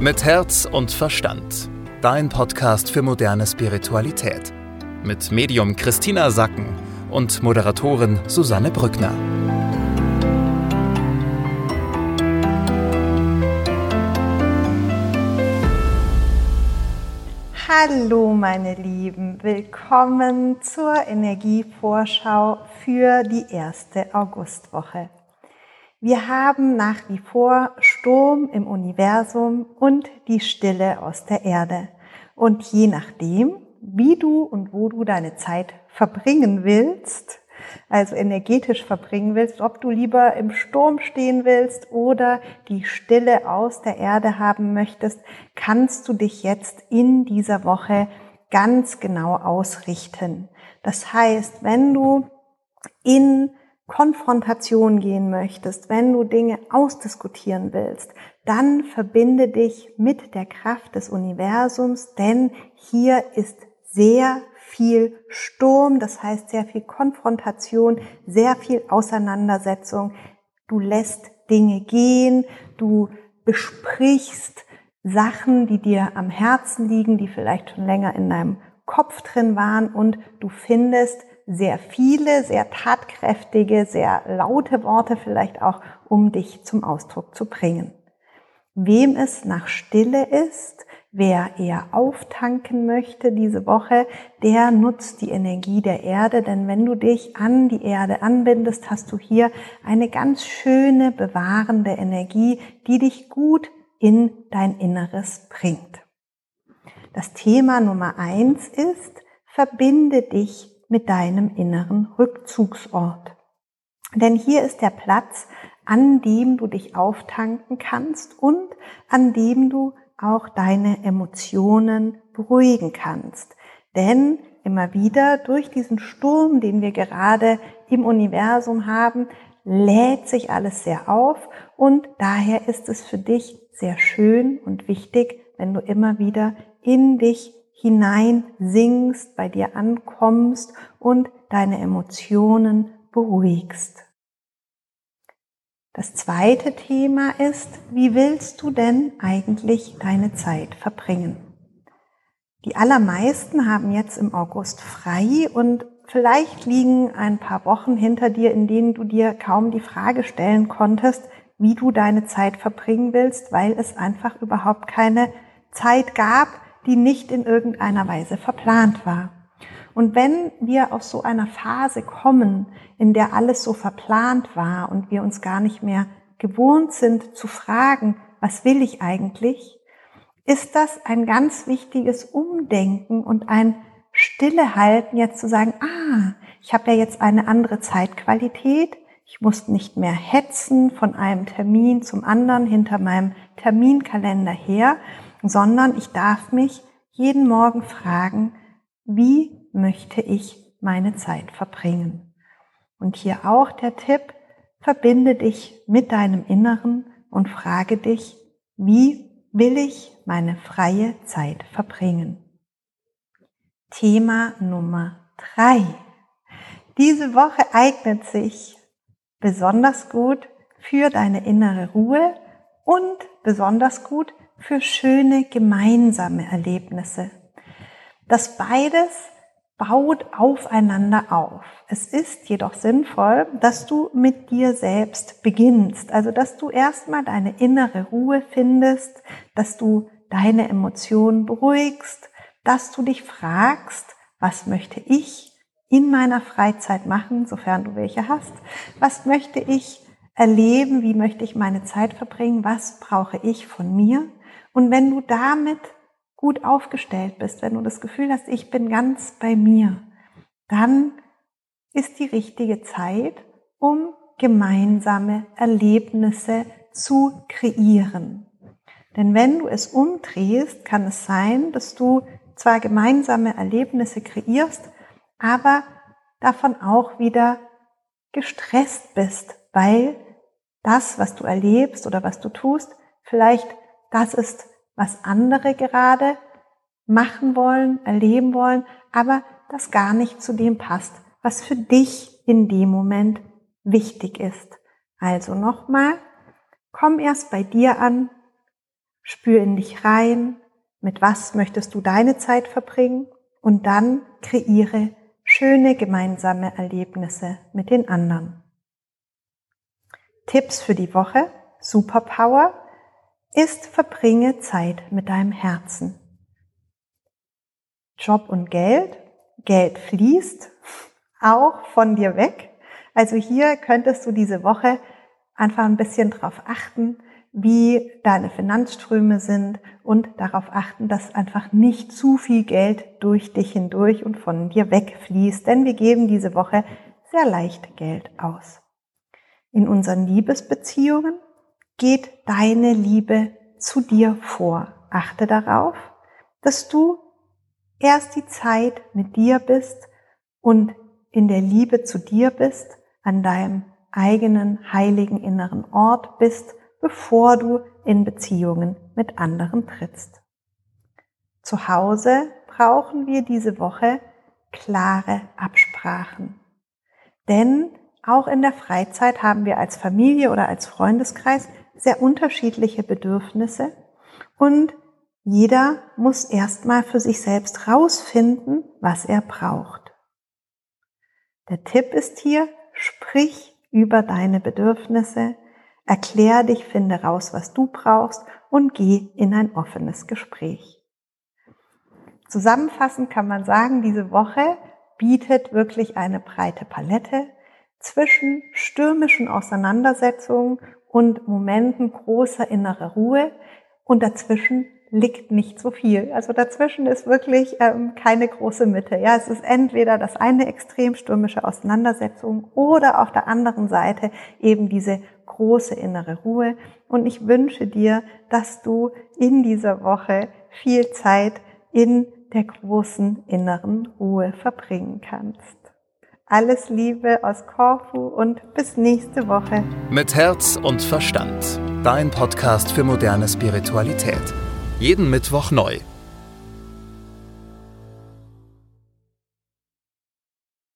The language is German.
Mit Herz und Verstand. Dein Podcast für moderne Spiritualität. Mit Medium Christina Sacken und Moderatorin Susanne Brückner. Hallo meine Lieben, willkommen zur Energievorschau für die erste Augustwoche. Wir haben nach wie vor Sturm im Universum und die Stille aus der Erde. Und je nachdem, wie du und wo du deine Zeit verbringen willst, also energetisch verbringen willst, ob du lieber im Sturm stehen willst oder die Stille aus der Erde haben möchtest, kannst du dich jetzt in dieser Woche ganz genau ausrichten. Das heißt, wenn du in Konfrontation gehen möchtest, wenn du Dinge ausdiskutieren willst, dann verbinde dich mit der Kraft des Universums, denn hier ist sehr viel Sturm, das heißt sehr viel Konfrontation, sehr viel Auseinandersetzung. Du lässt Dinge gehen, du besprichst Sachen, die dir am Herzen liegen, die vielleicht schon länger in deinem Kopf drin waren und du findest sehr viele, sehr tatkräftige, sehr laute Worte vielleicht auch, um dich zum Ausdruck zu bringen. Wem es nach Stille ist, wer eher auftanken möchte diese Woche, der nutzt die Energie der Erde, denn wenn du dich an die Erde anbindest, hast du hier eine ganz schöne bewahrende Energie, die dich gut in dein Inneres bringt. Das Thema Nummer eins ist, verbinde dich mit deinem inneren Rückzugsort. Denn hier ist der Platz, an dem du dich auftanken kannst und an dem du auch deine Emotionen beruhigen kannst. Denn immer wieder durch diesen Sturm, den wir gerade im Universum haben, lädt sich alles sehr auf und daher ist es für dich sehr schön und wichtig, wenn du immer wieder in dich hinein singst, bei dir ankommst und deine Emotionen beruhigst. Das zweite Thema ist, wie willst du denn eigentlich deine Zeit verbringen? Die allermeisten haben jetzt im August frei und vielleicht liegen ein paar Wochen hinter dir, in denen du dir kaum die Frage stellen konntest, wie du deine Zeit verbringen willst, weil es einfach überhaupt keine Zeit gab, die nicht in irgendeiner Weise verplant war. Und wenn wir aus so einer Phase kommen, in der alles so verplant war und wir uns gar nicht mehr gewohnt sind zu fragen, was will ich eigentlich, ist das ein ganz wichtiges Umdenken und ein Stillehalten, jetzt zu sagen, ah, ich habe ja jetzt eine andere Zeitqualität, ich muss nicht mehr hetzen von einem Termin zum anderen hinter meinem Terminkalender her, sondern ich darf mich jeden Morgen fragen, wie möchte ich meine Zeit verbringen? Und hier auch der Tipp, verbinde dich mit deinem Inneren und frage dich, wie will ich meine freie Zeit verbringen? Thema Nummer drei. Diese Woche eignet sich besonders gut für deine innere Ruhe und besonders gut für schöne gemeinsame Erlebnisse. Das beides baut aufeinander auf. Es ist jedoch sinnvoll, dass du mit dir selbst beginnst, also dass du erstmal deine innere Ruhe findest, dass du deine Emotionen beruhigst, dass du dich fragst, was möchte ich in meiner Freizeit machen, sofern du welche hast, was möchte ich erleben, wie möchte ich meine Zeit verbringen, was brauche ich von mir und wenn du damit gut aufgestellt bist, wenn du das Gefühl hast, ich bin ganz bei mir, dann ist die richtige Zeit, um gemeinsame Erlebnisse zu kreieren. Denn wenn du es umdrehst, kann es sein, dass du zwar gemeinsame Erlebnisse kreierst, aber davon auch wieder gestresst bist, weil das, was du erlebst oder was du tust, vielleicht das ist, was andere gerade machen wollen, erleben wollen, aber das gar nicht zu dem passt, was für dich in dem Moment wichtig ist. Also nochmal, komm erst bei dir an, Spür in dich rein, mit was möchtest du deine Zeit verbringen und dann kreiere schöne gemeinsame Erlebnisse mit den anderen. Tipps für die Woche, Superpower, ist verbringe Zeit mit deinem Herzen. Job und Geld, Geld fließt auch von dir weg. Also hier könntest du diese Woche einfach ein bisschen drauf achten, wie deine Finanzströme sind und darauf achten, dass einfach nicht zu viel Geld durch dich hindurch und von dir wegfließt, denn wir geben diese Woche sehr leicht Geld aus. In unseren Liebesbeziehungen geht deine Liebe zu dir vor. Achte darauf, dass du erst die Zeit mit dir bist und in der Liebe zu dir bist, an deinem eigenen heiligen inneren Ort bist, bevor du in Beziehungen mit anderen trittst. Zu Hause brauchen wir diese Woche klare Absprachen. Denn auch in der Freizeit haben wir als Familie oder als Freundeskreis sehr unterschiedliche Bedürfnisse und jeder muss erstmal für sich selbst rausfinden, was er braucht. Der Tipp ist hier, sprich über deine Bedürfnisse, erklär dich, finde raus, was du brauchst und geh in ein offenes Gespräch. Zusammenfassend kann man sagen, diese Woche bietet wirklich eine breite Palette zwischen stürmischen Auseinandersetzungen und Momenten großer innerer Ruhe und dazwischen liegt nicht so viel. Also dazwischen ist wirklich ähm, keine große Mitte. Ja, es ist entweder das eine extrem stürmische Auseinandersetzung oder auf der anderen Seite eben diese große innere Ruhe. Und ich wünsche dir, dass du in dieser Woche viel Zeit in der großen inneren Ruhe verbringen kannst. Alles Liebe aus Korfu und bis nächste Woche. Mit Herz und Verstand. Dein Podcast für moderne Spiritualität. Jeden Mittwoch neu.